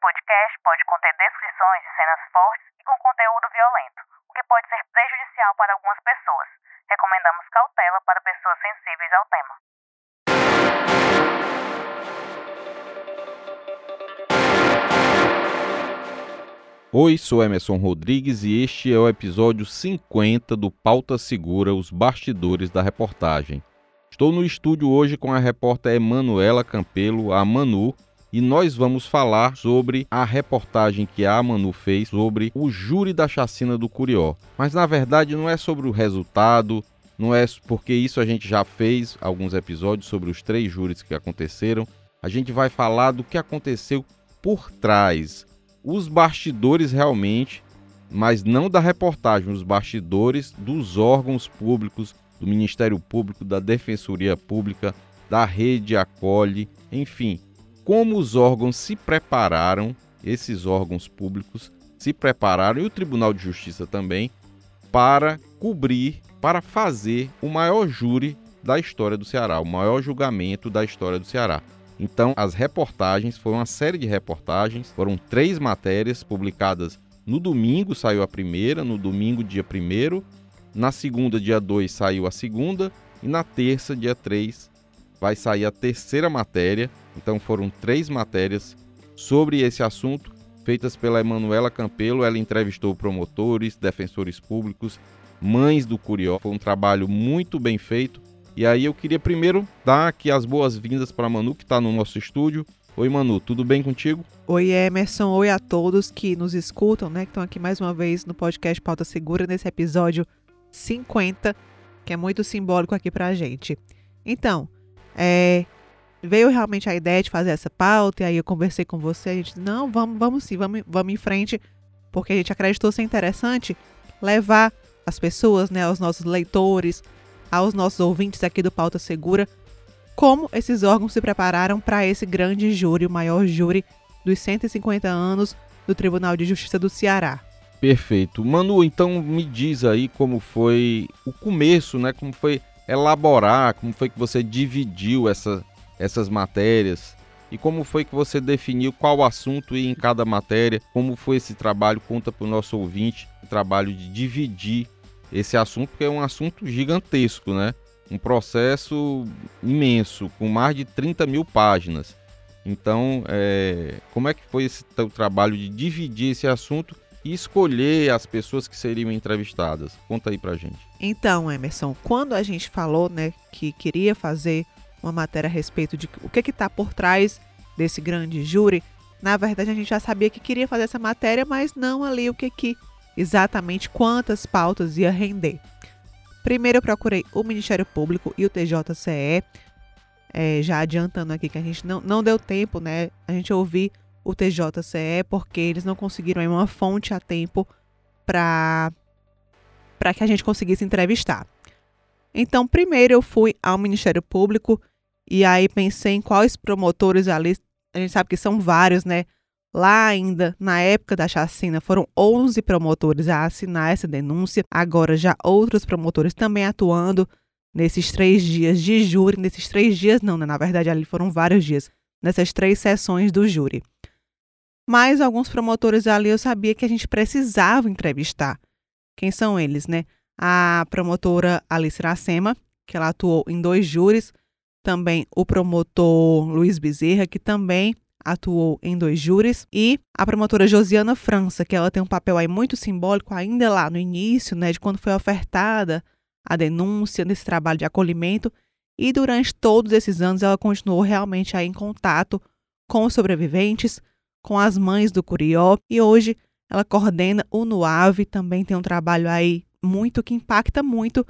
podcast pode conter descrições de cenas fortes e com conteúdo violento, o que pode ser prejudicial para algumas pessoas. Recomendamos cautela para pessoas sensíveis ao tema. Oi, sou Emerson Rodrigues e este é o episódio 50 do Pauta Segura, os bastidores da reportagem. Estou no estúdio hoje com a repórter Emanuela Campelo, a Manu, e nós vamos falar sobre a reportagem que a Manu fez sobre o júri da chacina do Curió. Mas na verdade não é sobre o resultado, não é porque isso a gente já fez alguns episódios sobre os três júris que aconteceram. A gente vai falar do que aconteceu por trás, os bastidores realmente, mas não da reportagem, os bastidores dos órgãos públicos, do Ministério Público, da Defensoria Pública, da Rede Acolhe, enfim, como os órgãos se prepararam, esses órgãos públicos se prepararam, e o Tribunal de Justiça também, para cobrir, para fazer o maior júri da história do Ceará, o maior julgamento da história do Ceará. Então, as reportagens, foi uma série de reportagens, foram três matérias publicadas no domingo, saiu a primeira, no domingo, dia 1 na segunda, dia 2, saiu a segunda, e na terça, dia 3, vai sair a terceira matéria. Então, foram três matérias sobre esse assunto, feitas pela Emanuela Campelo. Ela entrevistou promotores, defensores públicos, mães do Curió. Foi um trabalho muito bem feito e aí eu queria primeiro dar aqui as boas-vindas para Manu, que está no nosso estúdio. Oi, Manu, tudo bem contigo? Oi, Emerson. Oi a todos que nos escutam, né? Que estão aqui mais uma vez no podcast Pauta Segura, nesse episódio 50, que é muito simbólico aqui para a gente. Então, é, veio realmente a ideia de fazer essa pauta, e aí eu conversei com você, a gente disse, não, vamos, vamos sim, vamos, vamos em frente, porque a gente acreditou ser interessante levar as pessoas, né, os nossos leitores, aos nossos ouvintes aqui do Pauta Segura como esses órgãos se prepararam para esse grande júri, o maior júri dos 150 anos do Tribunal de Justiça do Ceará. Perfeito. Manu, então me diz aí como foi o começo, né? Como foi elaborar, como foi que você dividiu essa, essas matérias e como foi que você definiu qual assunto em cada matéria, como foi esse trabalho, conta para o nosso ouvinte, o trabalho de dividir esse assunto, que é um assunto gigantesco, né? Um processo imenso, com mais de 30 mil páginas. Então, é, como é que foi esse teu trabalho de dividir esse assunto e escolher as pessoas que seriam entrevistadas? Conta aí pra gente. Então, Emerson, quando a gente falou, né, que queria fazer uma matéria a respeito de o que que tá por trás desse grande júri, na verdade a gente já sabia que queria fazer essa matéria, mas não ali o que que exatamente quantas pautas ia render. Primeiro eu procurei o Ministério Público e o TJCE, é, já adiantando aqui que a gente não, não deu tempo, né? A gente ouvir o TJCE porque eles não conseguiram uma fonte a tempo para para que a gente conseguisse entrevistar. Então, primeiro eu fui ao Ministério Público e aí pensei em quais promotores ali, a gente sabe que são vários, né? Lá ainda, na época da chacina, foram 11 promotores a assinar essa denúncia. Agora, já outros promotores também atuando nesses três dias de júri. Nesses três dias, não, né? na verdade, ali foram vários dias. Nessas três sessões do júri. Mas alguns promotores ali eu sabia que a gente precisava entrevistar. Quem são eles, né? A promotora Alice Iracema, que ela atuou em dois júris. Também o promotor Luiz Bezerra, que também atuou em dois júris, e a promotora Josiana França, que ela tem um papel aí muito simbólico ainda lá no início, né, de quando foi ofertada a denúncia nesse trabalho de acolhimento, e durante todos esses anos ela continuou realmente aí em contato com os sobreviventes, com as mães do Curió, e hoje ela coordena o NUAV, também tem um trabalho aí muito que impacta muito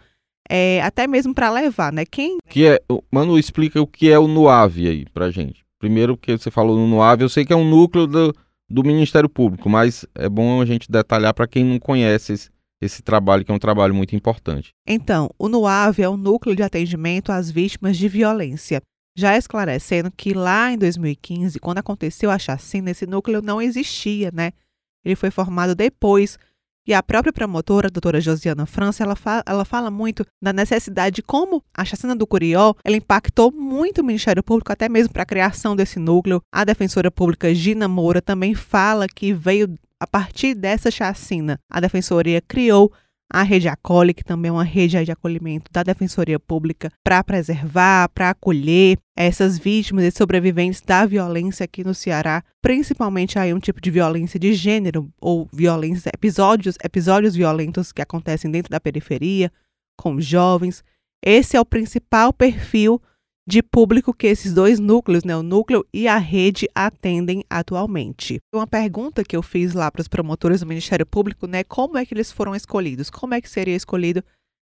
é, até mesmo para levar, né? Quem que é, Manu, explica o que é o NUAV aí pra gente. Primeiro, que você falou no NUAV, eu sei que é um núcleo do, do Ministério Público, mas é bom a gente detalhar para quem não conhece esse, esse trabalho, que é um trabalho muito importante. Então, o NUAV é o Núcleo de Atendimento às Vítimas de Violência. Já esclarecendo que lá em 2015, quando aconteceu a chacina, esse núcleo não existia, né? Ele foi formado depois E a própria promotora, a doutora Josiana França, ela, fa ela fala muito da necessidade de como a chacina do Curió ela impactou muito o Ministério Público, até mesmo para a criação desse núcleo. A defensora pública Gina Moura também fala que veio a partir dessa chacina. A defensoria criou a rede Acolhe, que também é uma rede de acolhimento da Defensoria Pública para preservar, para acolher essas vítimas e sobreviventes da violência aqui no Ceará, principalmente aí um tipo de violência de gênero ou violência, episódios, episódios violentos que acontecem dentro da periferia, com jovens. Esse é o principal perfil de público que esses dois núcleos, né, o núcleo e a rede, atendem atualmente. Uma pergunta que eu fiz lá para os promotores do Ministério Público, né, como é que eles foram escolhidos? Como é que seria escolhido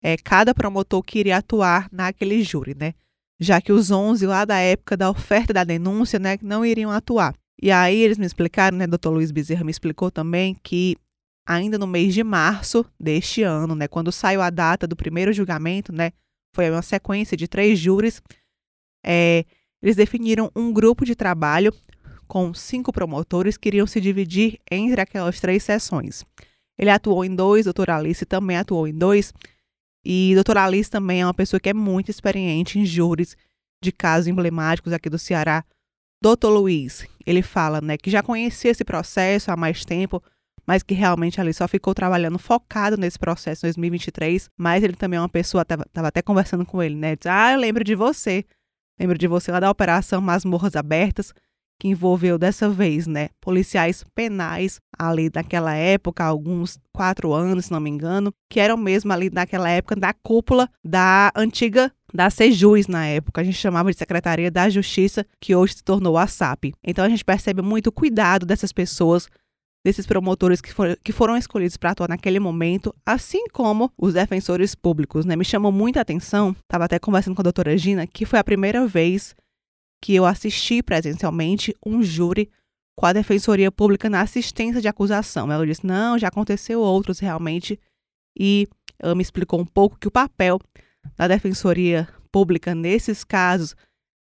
é, cada promotor que iria atuar naquele júri, né? Já que os 11 lá da época da oferta da denúncia, né, não iriam atuar. E aí eles me explicaram, né, doutor Luiz Bezerra me explicou também que ainda no mês de março deste ano, né, quando saiu a data do primeiro julgamento, né, foi uma sequência de três júris, é, eles definiram um grupo de trabalho com cinco promotores que iriam se dividir entre aquelas três sessões. Ele atuou em dois, doutor Alice também atuou em dois, e doutor Alice também é uma pessoa que é muito experiente em júris de casos emblemáticos aqui do Ceará. Doutor Luiz, ele fala né, que já conhecia esse processo há mais tempo, mas que realmente ali só ficou trabalhando focado nesse processo em 2023. Mas ele também é uma pessoa, estava até conversando com ele, né? Diz, ah, eu lembro de você. Lembro de você lá da Operação Masmorras Abertas, que envolveu dessa vez, né, policiais penais ali daquela época, alguns quatro anos, se não me engano, que eram mesmo ali naquela época da cúpula da antiga da Sejus na época, a gente chamava de Secretaria da Justiça, que hoje se tornou a SAP. Então a gente percebe muito o cuidado dessas pessoas desses promotores que, for, que foram escolhidos para atuar naquele momento, assim como os defensores públicos. Né? Me chamou muita atenção, estava até conversando com a doutora Gina, que foi a primeira vez que eu assisti presencialmente um júri com a Defensoria Pública na assistência de acusação. Ela disse: não, já aconteceu outros realmente, e ela me explicou um pouco que o papel da Defensoria Pública nesses casos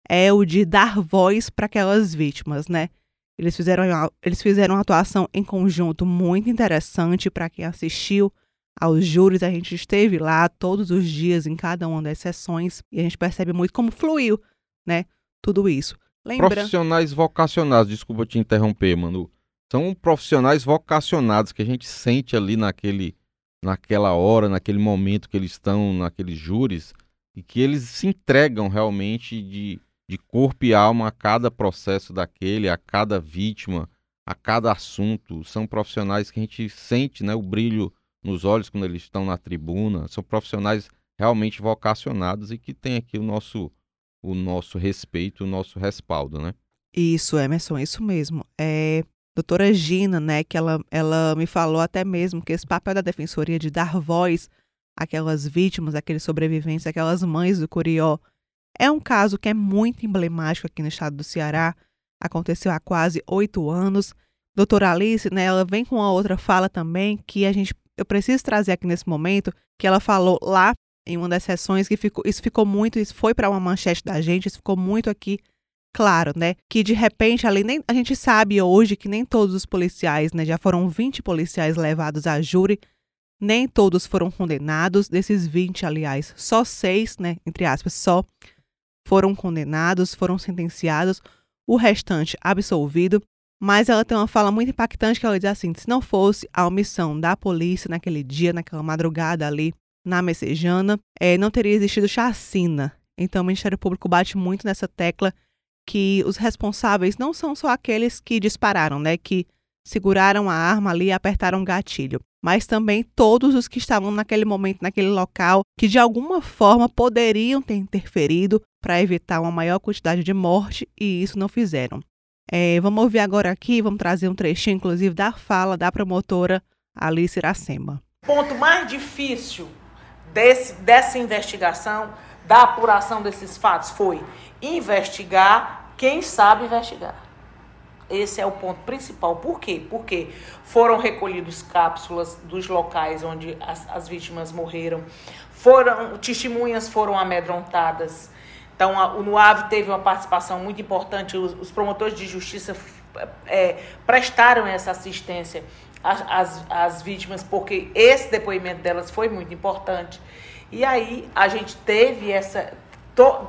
é o de dar voz para aquelas vítimas, né? Eles fizeram, eles fizeram uma atuação em conjunto muito interessante para quem assistiu aos júris. A gente esteve lá todos os dias em cada uma das sessões e a gente percebe muito como fluiu, né? Tudo isso. Lembra... Profissionais vocacionados, desculpa te interromper, Manu. São profissionais vocacionados que a gente sente ali naquele, naquela hora, naquele momento que eles estão naqueles júris e que eles se entregam realmente de de corpo e alma a cada processo daquele, a cada vítima, a cada assunto. São profissionais que a gente sente né, o brilho nos olhos quando eles estão na tribuna. São profissionais realmente vocacionados e que têm aqui o nosso, o nosso respeito, o nosso respaldo, né? Isso, Emerson, isso mesmo. É, doutora Gina, né, que ela, ela me falou até mesmo que esse papel da defensoria de dar voz àquelas vítimas, àqueles sobreviventes, àquelas mães do Curió, é um caso que é muito emblemático aqui no estado do Ceará. Aconteceu há quase oito anos. Doutora Alice, né, ela vem com uma outra fala também que a gente, eu preciso trazer aqui nesse momento, que ela falou lá em uma das sessões que ficou, isso ficou muito, isso foi para uma manchete da gente, isso ficou muito aqui claro, né? Que de repente, ali nem a gente sabe hoje que nem todos os policiais, né, já foram 20 policiais levados a júri, nem todos foram condenados, desses 20, aliás, só seis, né, entre aspas, só foram condenados, foram sentenciados, o restante absolvido. Mas ela tem uma fala muito impactante que ela diz assim: se não fosse a omissão da polícia naquele dia, naquela madrugada ali na Messejana, é, não teria existido chacina. Então o Ministério Público bate muito nessa tecla que os responsáveis não são só aqueles que dispararam, né? Que seguraram a arma ali e apertaram o gatilho mas também todos os que estavam naquele momento, naquele local, que de alguma forma poderiam ter interferido para evitar uma maior quantidade de morte e isso não fizeram. É, vamos ouvir agora aqui, vamos trazer um trechinho, inclusive, da fala da promotora Alice Iracema. O ponto mais difícil desse, dessa investigação, da apuração desses fatos, foi investigar quem sabe investigar. Esse é o ponto principal. Por quê? Porque foram recolhidos cápsulas dos locais onde as, as vítimas morreram, foram testemunhas foram amedrontadas. Então, a, o NUAV teve uma participação muito importante, os, os promotores de justiça é, prestaram essa assistência as, as, as vítimas, porque esse depoimento delas foi muito importante. E aí a gente teve essa. To,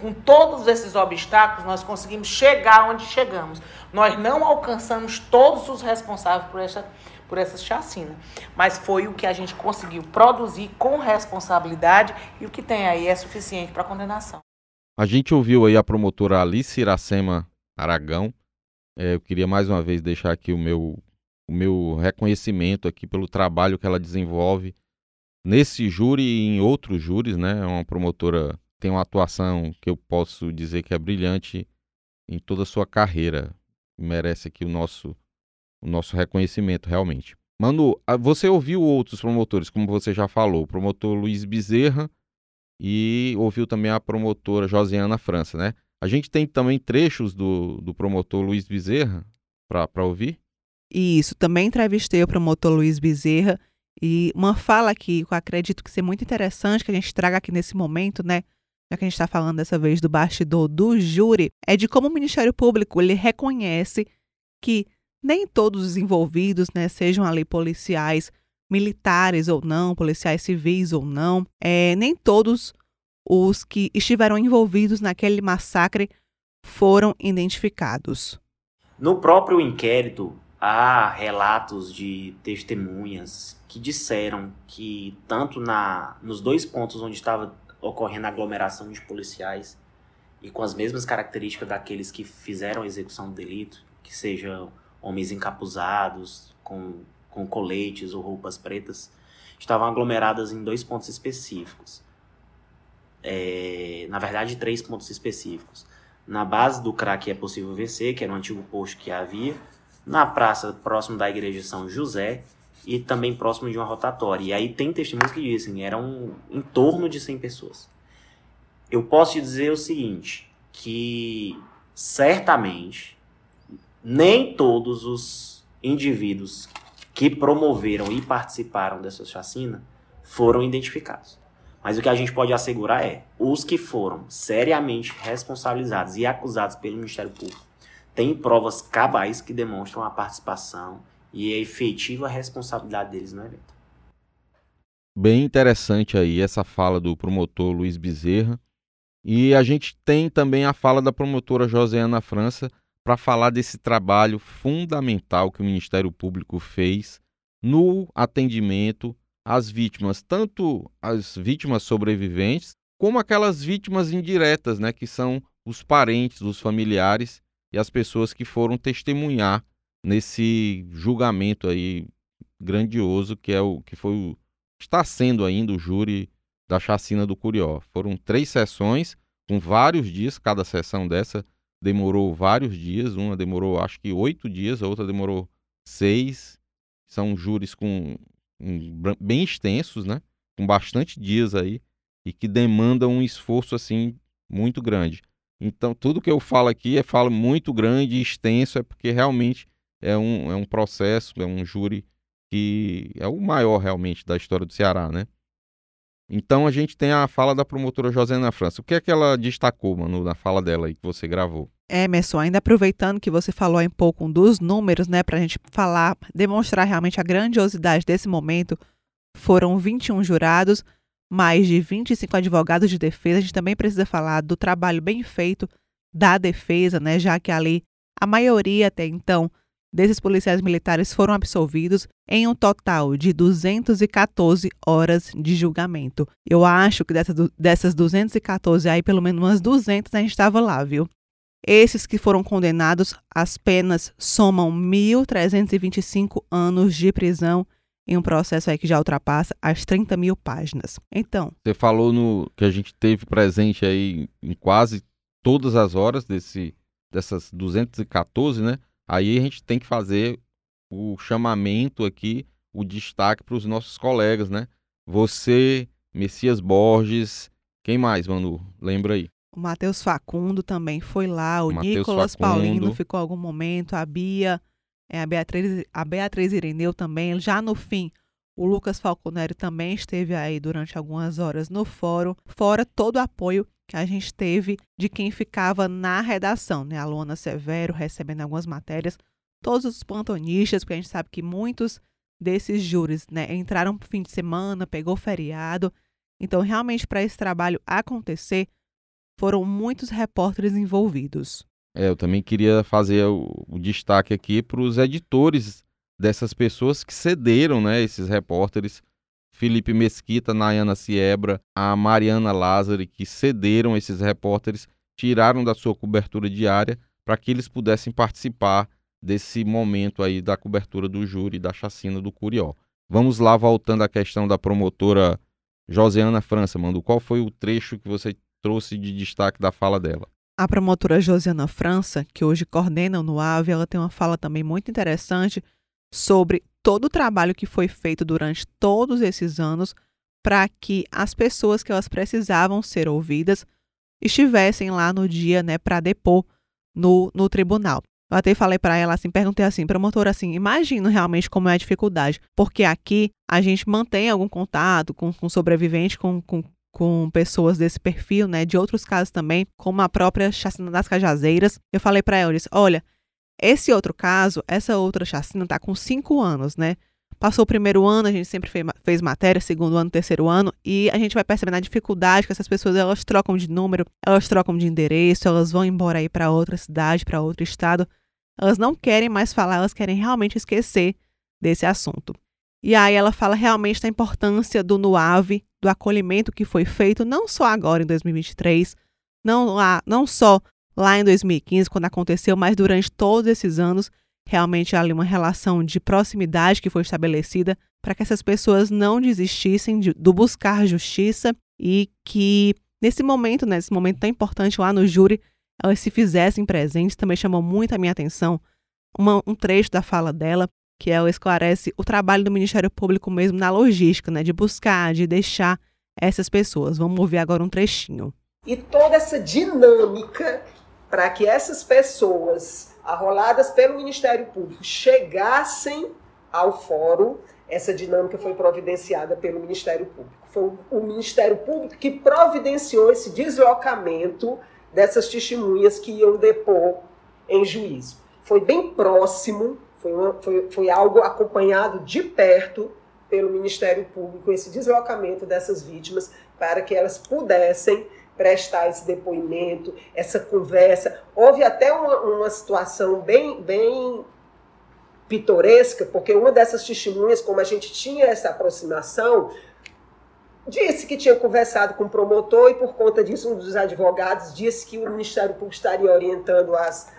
com todos esses obstáculos, nós conseguimos chegar onde chegamos. Nós não alcançamos todos os responsáveis por essa, por essa chacina, mas foi o que a gente conseguiu produzir com responsabilidade e o que tem aí é suficiente para condenação. A gente ouviu aí a promotora Alice Iracema Aragão. É, eu queria mais uma vez deixar aqui o meu, o meu reconhecimento aqui pelo trabalho que ela desenvolve nesse júri e em outros júris, né? É uma promotora tem uma atuação que eu posso dizer que é brilhante em toda a sua carreira. Merece aqui o nosso, o nosso reconhecimento, realmente. Manu, você ouviu outros promotores, como você já falou, o promotor Luiz Bezerra e ouviu também a promotora Josiana França, né? A gente tem também trechos do, do promotor Luiz Bezerra para ouvir? Isso, também entrevistei o promotor Luiz Bezerra e uma fala que eu acredito que seja muito interessante que a gente traga aqui nesse momento, né? Já que a gente está falando dessa vez do bastidor do júri, é de como o Ministério Público ele reconhece que nem todos os envolvidos, né, sejam ali policiais militares ou não, policiais civis ou não, é, nem todos os que estiveram envolvidos naquele massacre foram identificados. No próprio inquérito, há relatos de testemunhas que disseram que tanto na nos dois pontos onde estava ocorrendo aglomeração de policiais e com as mesmas características daqueles que fizeram a execução do delito, que sejam homens encapuzados, com, com coletes ou roupas pretas, estavam aglomeradas em dois pontos específicos. É, na verdade, três pontos específicos. Na base do crack é possível vencer, que era um antigo posto que havia, na praça próximo da igreja São José e também próximo de uma rotatória. E aí tem testemunhos que dizem eram em torno de 100 pessoas. Eu posso te dizer o seguinte, que certamente nem todos os indivíduos que promoveram e participaram dessa chacina foram identificados. Mas o que a gente pode assegurar é, os que foram seriamente responsabilizados e acusados pelo Ministério Público têm provas cabais que demonstram a participação e a efetiva responsabilidade deles no evento. Bem interessante aí essa fala do promotor Luiz Bezerra. E a gente tem também a fala da promotora Joséana França para falar desse trabalho fundamental que o Ministério Público fez no atendimento às vítimas, tanto as vítimas sobreviventes, como aquelas vítimas indiretas, né, que são os parentes, os familiares e as pessoas que foram testemunhar nesse julgamento aí grandioso que é o que foi o, está sendo ainda o júri da chacina do Curió. Foram três sessões com vários dias, cada sessão dessa demorou vários dias, uma demorou acho que oito dias, a outra demorou seis. São júris com bem extensos, né? Com bastante dias aí e que demandam um esforço assim muito grande. Então tudo que eu falo aqui é falo muito grande e extenso é porque realmente é um, é um processo, é um júri que é o maior realmente da história do Ceará, né? Então a gente tem a fala da promotora Josena França. O que é que ela destacou, mano, na fala dela aí que você gravou? Emerson, ainda aproveitando que você falou um pouco dos números, né, para a gente falar, demonstrar realmente a grandiosidade desse momento, foram 21 jurados, mais de 25 advogados de defesa. A gente também precisa falar do trabalho bem feito da defesa, né, já que ali a maioria até então desses policiais militares foram absolvidos em um total de 214 horas de julgamento. Eu acho que dessas, dessas 214 aí, pelo menos umas 200 a gente estava lá, viu? Esses que foram condenados, as penas somam 1.325 anos de prisão em um processo aí que já ultrapassa as 30 mil páginas. Então. Você falou no que a gente teve presente aí em quase todas as horas desse, dessas 214, né? Aí a gente tem que fazer o chamamento aqui, o destaque para os nossos colegas, né? Você, Messias Borges, quem mais, Manu? Lembra aí. O Matheus Facundo também foi lá, o, o Nicolas Facundo. Paulino ficou algum momento, a Bia, é, a, Beatriz, a Beatriz Ireneu também. Já no fim, o Lucas Falconeri também esteve aí durante algumas horas no fórum, fora todo o apoio que a gente teve de quem ficava na redação, né? A Luana Severo recebendo algumas matérias, todos os plantonistas, porque a gente sabe que muitos desses júris né, entraram no fim de semana, pegou feriado. Então, realmente, para esse trabalho acontecer, foram muitos repórteres envolvidos. É, eu também queria fazer o, o destaque aqui para os editores dessas pessoas que cederam, né, esses repórteres. Felipe Mesquita, Nayana Siebra, a Mariana Lázari, que cederam esses repórteres, tiraram da sua cobertura diária para que eles pudessem participar desse momento aí da cobertura do júri da chacina do Curió. Vamos lá, voltando à questão da promotora Josiana França, Mando. Qual foi o trecho que você trouxe de destaque da fala dela? A promotora Josiana França, que hoje coordena o NUAV, ela tem uma fala também muito interessante sobre todo o trabalho que foi feito durante todos esses anos para que as pessoas que elas precisavam ser ouvidas estivessem lá no dia, né, para depor no, no tribunal. Eu até falei para ela assim, perguntei assim, promotora, assim, imagino realmente como é a dificuldade, porque aqui a gente mantém algum contato com, com sobrevivente, com, com, com pessoas desse perfil, né, de outros casos também, como a própria chacina das cajazeiras. Eu falei para ela, eu disse, olha, esse outro caso, essa outra chacina tá com cinco anos, né? Passou o primeiro ano, a gente sempre fez, fez matéria, segundo ano, terceiro ano, e a gente vai percebendo a dificuldade que essas pessoas elas trocam de número, elas trocam de endereço, elas vão embora aí para outra cidade, para outro estado. Elas não querem mais falar, elas querem realmente esquecer desse assunto. E aí ela fala realmente da importância do NUAVE, do acolhimento que foi feito não só agora em 2023, não, lá, não só lá em 2015, quando aconteceu, mas durante todos esses anos, realmente há ali uma relação de proximidade que foi estabelecida para que essas pessoas não desistissem de, do buscar justiça e que nesse momento, né, nesse momento tão importante lá no júri, elas se fizessem presentes. Também chamou muito a minha atenção uma, um trecho da fala dela, que ela esclarece o trabalho do Ministério Público mesmo na logística, né, de buscar, de deixar essas pessoas. Vamos ouvir agora um trechinho. E toda essa dinâmica para que essas pessoas arroladas pelo Ministério Público chegassem ao fórum, essa dinâmica foi providenciada pelo Ministério Público. Foi o Ministério Público que providenciou esse deslocamento dessas testemunhas que iam depor em juízo. Foi bem próximo, foi, uma, foi, foi algo acompanhado de perto pelo Ministério Público, esse deslocamento dessas vítimas, para que elas pudessem prestar esse depoimento, essa conversa. Houve até uma, uma situação bem, bem pitoresca, porque uma dessas testemunhas, como a gente tinha essa aproximação, disse que tinha conversado com o promotor e por conta disso um dos advogados disse que o Ministério Público estaria orientando as,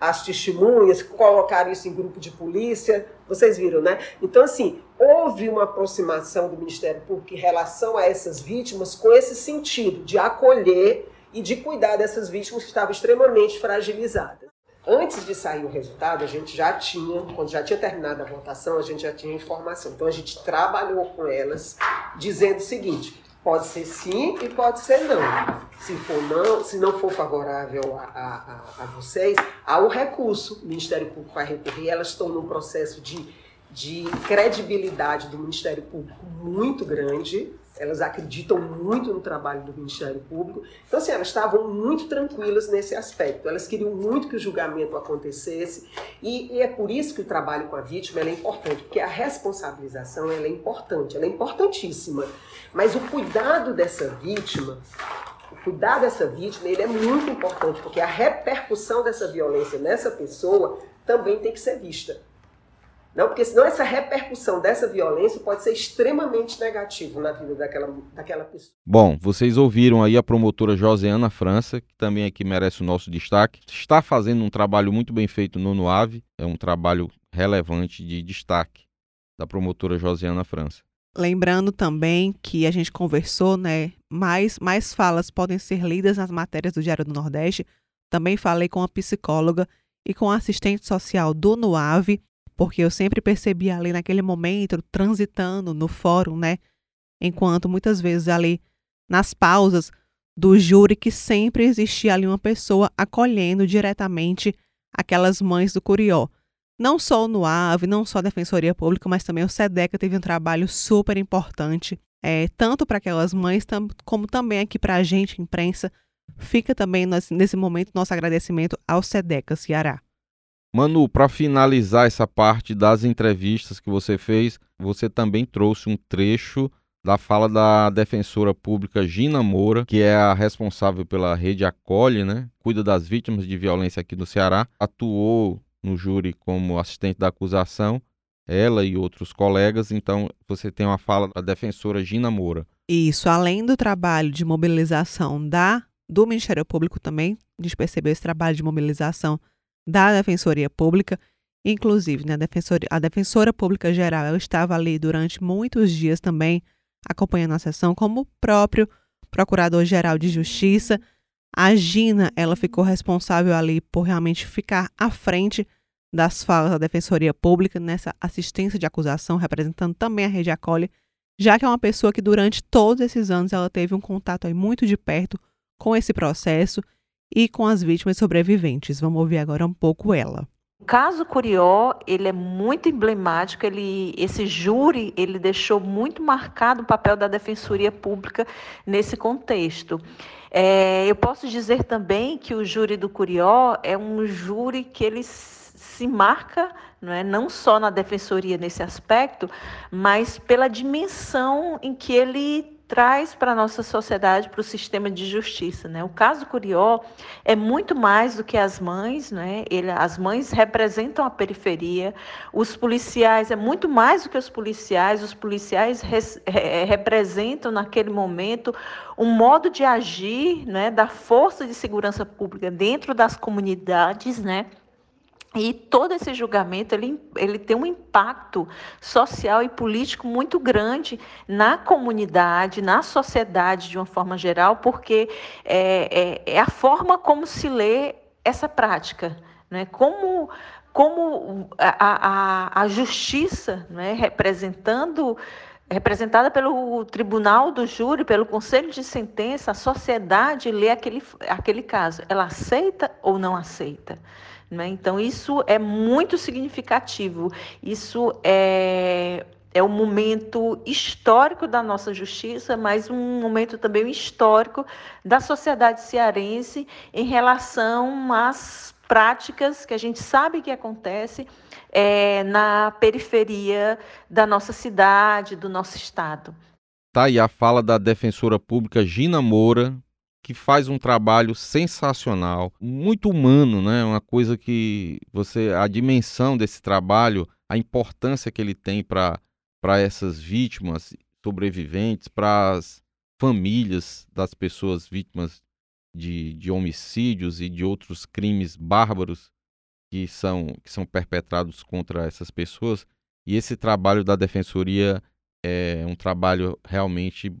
as testemunhas, colocaram isso em grupo de polícia, vocês viram, né? Então, assim, houve uma aproximação do Ministério Público em relação a essas vítimas com esse sentido de acolher e de cuidar dessas vítimas que estavam extremamente fragilizadas. Antes de sair o resultado, a gente já tinha, quando já tinha terminado a votação, a gente já tinha informação. Então a gente trabalhou com elas dizendo o seguinte: pode ser sim e pode ser não. Se for não, se não for favorável a, a, a vocês, há o recurso. O Ministério Público vai recorrer, elas estão num processo de, de credibilidade do Ministério Público muito grande elas acreditam muito no trabalho do Ministério Público. Então, assim, elas estavam muito tranquilas nesse aspecto. Elas queriam muito que o julgamento acontecesse. E, e é por isso que o trabalho com a vítima é importante, porque a responsabilização é importante, ela é importantíssima. Mas o cuidado dessa vítima, o cuidado dessa vítima, ele é muito importante, porque a repercussão dessa violência nessa pessoa também tem que ser vista. Não, porque senão essa repercussão dessa violência pode ser extremamente negativo na vida daquela, daquela pessoa. Bom, vocês ouviram aí a promotora Josiana França, que também aqui merece o nosso destaque. Está fazendo um trabalho muito bem feito no NUAVE, é um trabalho relevante de destaque da promotora Josiana França. Lembrando também que a gente conversou, né? Mais, mais falas podem ser lidas nas matérias do Diário do Nordeste. Também falei com a psicóloga e com a assistente social do NUAVE porque eu sempre percebi ali naquele momento, transitando no fórum, né? Enquanto muitas vezes ali nas pausas do júri que sempre existia ali uma pessoa acolhendo diretamente aquelas mães do Curió. Não só no AVE, não só a Defensoria Pública, mas também o SEDECA teve um trabalho super importante, é, tanto para aquelas mães, tam, como também aqui para a gente, imprensa. Fica também nesse momento nosso agradecimento ao SEDECA Ceará. Manu, para finalizar essa parte das entrevistas que você fez, você também trouxe um trecho da fala da defensora pública Gina Moura, que é a responsável pela rede Acolhe, né? Cuida das vítimas de violência aqui no Ceará, atuou no júri como assistente da acusação, ela e outros colegas. Então, você tem uma fala da defensora Gina Moura. Isso, além do trabalho de mobilização da do Ministério Público também, a gente percebeu esse trabalho de mobilização da Defensoria Pública, inclusive né, a, Defensora Pública Geral, estava ali durante muitos dias também acompanhando a sessão, como o próprio Procurador-Geral de Justiça. A Gina, ela ficou responsável ali por realmente ficar à frente das falas da Defensoria Pública nessa assistência de acusação, representando também a Rede Acolhe, já que é uma pessoa que durante todos esses anos ela teve um contato aí muito de perto com esse processo e com as vítimas sobreviventes. Vamos ouvir agora um pouco ela. O caso Curió, ele é muito emblemático, ele, esse júri, ele deixou muito marcado o papel da Defensoria Pública nesse contexto. É, eu posso dizer também que o júri do Curió é um júri que ele se marca não, é, não só na defensoria nesse aspecto, mas pela dimensão em que ele traz para a nossa sociedade, para o sistema de justiça. Né? O caso Curió é muito mais do que as mães, né? Ele, as mães representam a periferia, os policiais é muito mais do que os policiais, os policiais res, re, representam naquele momento um modo de agir né, da força de segurança pública dentro das comunidades, né? E todo esse julgamento ele, ele tem um impacto social e político muito grande na comunidade, na sociedade de uma forma geral, porque é, é, é a forma como se lê essa prática, né? como, como a, a, a justiça né? representando representada pelo tribunal do júri, pelo conselho de sentença, a sociedade lê aquele, aquele caso. Ela aceita ou não aceita? Né? Então, isso é muito significativo. Isso é, é um momento histórico da nossa justiça, mas um momento também histórico da sociedade cearense em relação às práticas que a gente sabe que acontece é, na periferia da nossa cidade, do nosso estado. Tá aí a fala da defensora pública Gina Moura, que faz um trabalho sensacional, muito humano, né? Uma coisa que você a dimensão desse trabalho, a importância que ele tem para para essas vítimas sobreviventes, para as famílias das pessoas vítimas de, de homicídios e de outros crimes bárbaros que são, que são perpetrados contra essas pessoas. E esse trabalho da defensoria é um trabalho realmente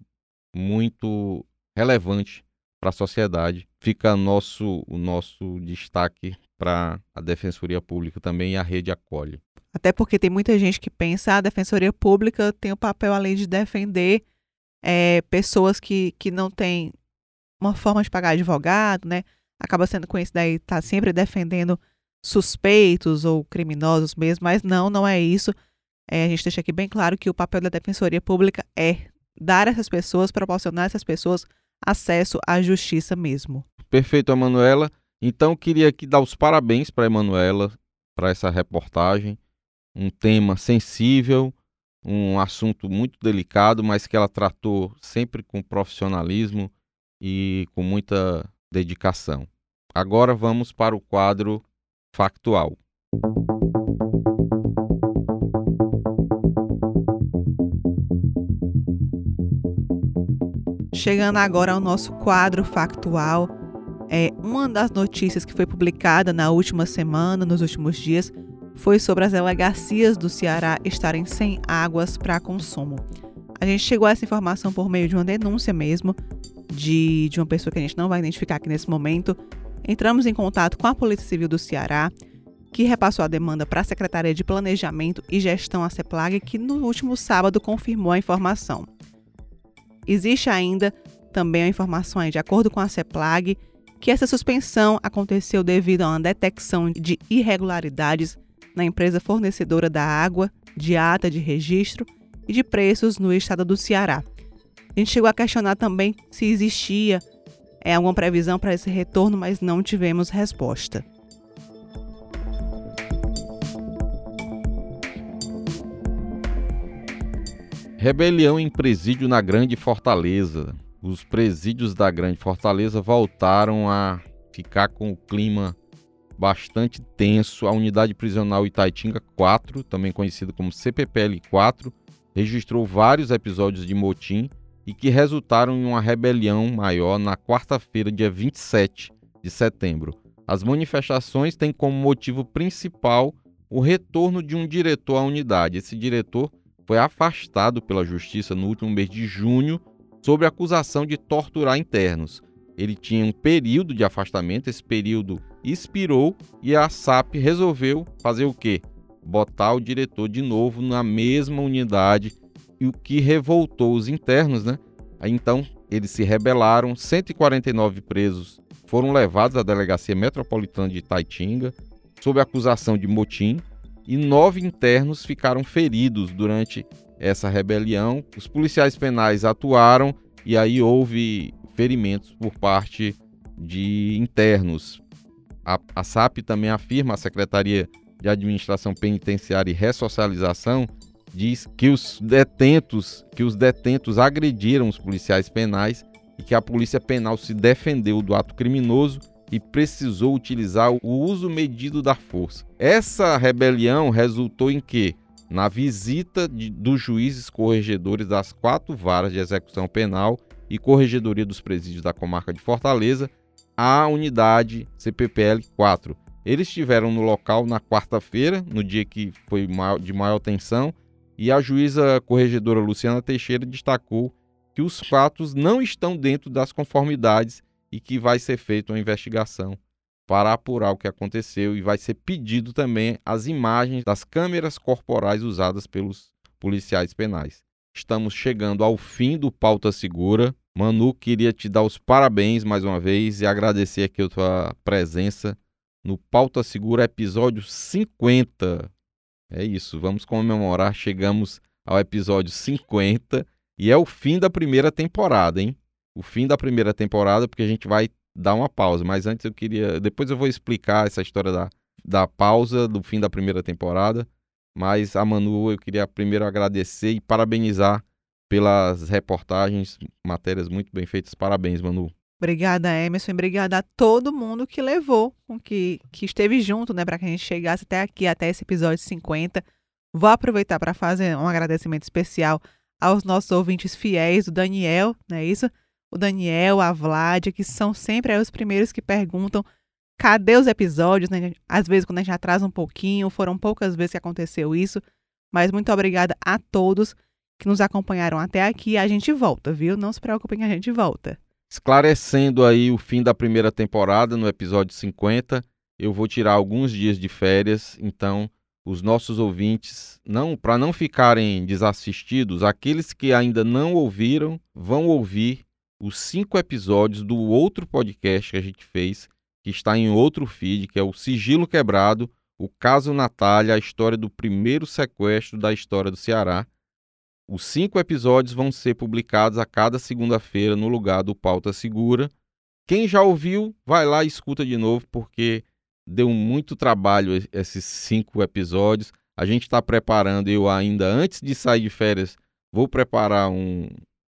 muito relevante para a sociedade. Fica nosso, o nosso destaque para a Defensoria Pública também e a rede acolhe. Até porque tem muita gente que pensa que a Defensoria Pública tem o papel, além de defender é, pessoas que, que não têm uma forma de pagar advogado, né? Acaba sendo conhecida aí, tá sempre defendendo suspeitos ou criminosos mesmo, mas não, não é isso. É, a gente deixa aqui bem claro que o papel da Defensoria Pública é dar essas pessoas, proporcionar essas pessoas acesso à justiça mesmo. Perfeito, Emanuela. Então, queria aqui dar os parabéns para a Emanuela para essa reportagem. Um tema sensível, um assunto muito delicado, mas que ela tratou sempre com profissionalismo e com muita dedicação. Agora vamos para o quadro factual. Chegando agora ao nosso quadro factual, é uma das notícias que foi publicada na última semana, nos últimos dias, foi sobre as delegacias do Ceará estarem sem águas para consumo. A gente chegou a essa informação por meio de uma denúncia mesmo, de, de uma pessoa que a gente não vai identificar aqui nesse momento. Entramos em contato com a Polícia Civil do Ceará, que repassou a demanda para a Secretaria de Planejamento e Gestão, a CEPLAG, que no último sábado confirmou a informação. Existe ainda também a informação de acordo com a CEPLAG, que essa suspensão aconteceu devido a uma detecção de irregularidades na empresa fornecedora da água, de ata de registro e de preços no estado do Ceará. A gente chegou a questionar também se existia é, alguma previsão para esse retorno, mas não tivemos resposta. Rebelião em presídio na Grande Fortaleza. Os presídios da Grande Fortaleza voltaram a ficar com o clima bastante tenso. A unidade prisional Itaitinga 4, também conhecida como CPPL 4, registrou vários episódios de motim e que resultaram em uma rebelião maior na quarta-feira, dia 27 de setembro. As manifestações têm como motivo principal o retorno de um diretor à unidade. Esse diretor foi afastado pela justiça no último mês de junho sob acusação de torturar internos. Ele tinha um período de afastamento, esse período expirou e a SAP resolveu fazer o quê? Botar o diretor de novo na mesma unidade, e o que revoltou os internos, né? Então, eles se rebelaram, 149 presos foram levados à delegacia metropolitana de Taitinga sob acusação de motim e nove internos ficaram feridos durante essa rebelião. Os policiais penais atuaram e aí houve ferimentos por parte de internos. A, a SAP também afirma, a Secretaria de Administração Penitenciária e Ressocialização diz que os detentos, que os detentos agrediram os policiais penais e que a Polícia Penal se defendeu do ato criminoso e precisou utilizar o uso medido da força. Essa rebelião resultou em que, na visita de, dos juízes corregedores das quatro varas de execução penal e corregedoria dos presídios da comarca de Fortaleza, à unidade CPPL 4. Eles estiveram no local na quarta-feira, no dia que foi de maior tensão, e a juíza corregedora Luciana Teixeira destacou que os fatos não estão dentro das conformidades e que vai ser feita uma investigação para apurar o que aconteceu e vai ser pedido também as imagens das câmeras corporais usadas pelos policiais penais. Estamos chegando ao fim do Pauta Segura. Manu, queria te dar os parabéns mais uma vez e agradecer aqui a tua presença no Pauta Segura episódio 50. É isso, vamos comemorar, chegamos ao episódio 50 e é o fim da primeira temporada, hein? O fim da primeira temporada, porque a gente vai dar uma pausa. Mas antes eu queria. Depois eu vou explicar essa história da, da pausa do fim da primeira temporada. Mas a Manu, eu queria primeiro agradecer e parabenizar pelas reportagens, matérias muito bem feitas. Parabéns, Manu. Obrigada, Emerson. Obrigada a todo mundo que levou, que, que esteve junto, né, para que a gente chegasse até aqui, até esse episódio 50. Vou aproveitar para fazer um agradecimento especial aos nossos ouvintes fiéis, o Daniel, não é isso? O Daniel, a Vladia, que são sempre os primeiros que perguntam cadê os episódios, né? Às vezes quando a gente atrasa um pouquinho, foram poucas vezes que aconteceu isso, mas muito obrigada a todos que nos acompanharam até aqui. A gente volta, viu? Não se preocupem, a gente volta. Esclarecendo aí o fim da primeira temporada, no episódio 50, eu vou tirar alguns dias de férias, então os nossos ouvintes, não para não ficarem desassistidos, aqueles que ainda não ouviram, vão ouvir os cinco episódios do outro podcast que a gente fez, que está em outro feed, que é o Sigilo Quebrado, o caso Natália, a história do primeiro sequestro da história do Ceará. Os cinco episódios vão ser publicados a cada segunda-feira no lugar do Pauta Segura. Quem já ouviu, vai lá e escuta de novo, porque deu muito trabalho esses cinco episódios. A gente está preparando, eu ainda antes de sair de férias, vou preparar um,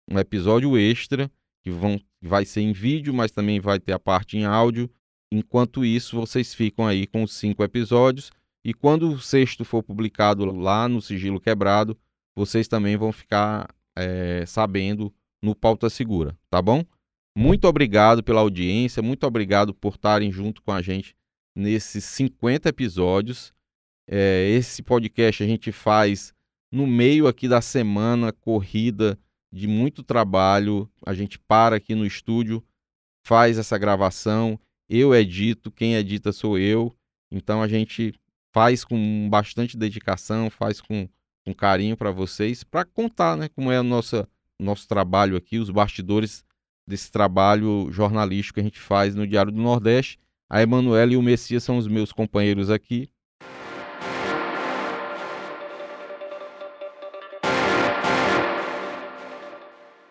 um episódio extra que vão, vai ser em vídeo, mas também vai ter a parte em áudio. Enquanto isso, vocês ficam aí com os cinco episódios. E quando o sexto for publicado lá no Sigilo Quebrado, vocês também vão ficar é, sabendo no Pauta Segura, tá bom? Muito obrigado pela audiência, muito obrigado por estarem junto com a gente nesses 50 episódios. É, esse podcast a gente faz no meio aqui da semana corrida de muito trabalho. A gente para aqui no estúdio, faz essa gravação, eu edito, quem edita sou eu. Então a gente faz com bastante dedicação, faz com, com carinho para vocês, para contar né, como é o nosso, nosso trabalho aqui, os bastidores desse trabalho jornalístico que a gente faz no Diário do Nordeste. A Emanuela e o Messias são os meus companheiros aqui.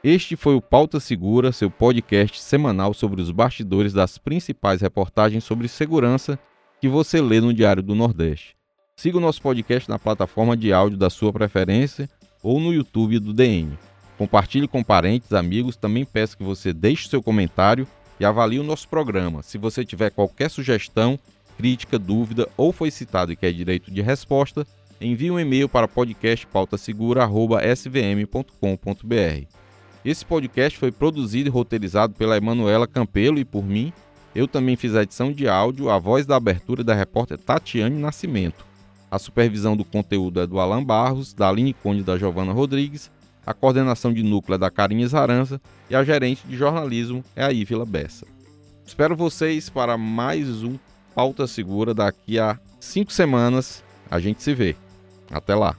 Este foi o Pauta Segura, seu podcast semanal sobre os bastidores das principais reportagens sobre segurança que você lê no Diário do Nordeste. Siga o nosso podcast na plataforma de áudio da sua preferência ou no YouTube do DN. Compartilhe com parentes, amigos. Também peço que você deixe seu comentário e avalie o nosso programa. Se você tiver qualquer sugestão, crítica, dúvida ou foi citado e quer direito de resposta, envie um e-mail para podcastpautasegura.svm.com.br. Esse podcast foi produzido e roteirizado pela Emanuela Campelo e por mim. Eu também fiz a edição de áudio, a voz da abertura da repórter Tatiane Nascimento. A supervisão do conteúdo é do Alan Barros, da Aline Conde da Giovana Rodrigues a coordenação de núcleo é da Carinha Zaranza e a gerente de jornalismo é a Ívila Bessa. Espero vocês para mais um Pauta Segura daqui a cinco semanas. A gente se vê. Até lá.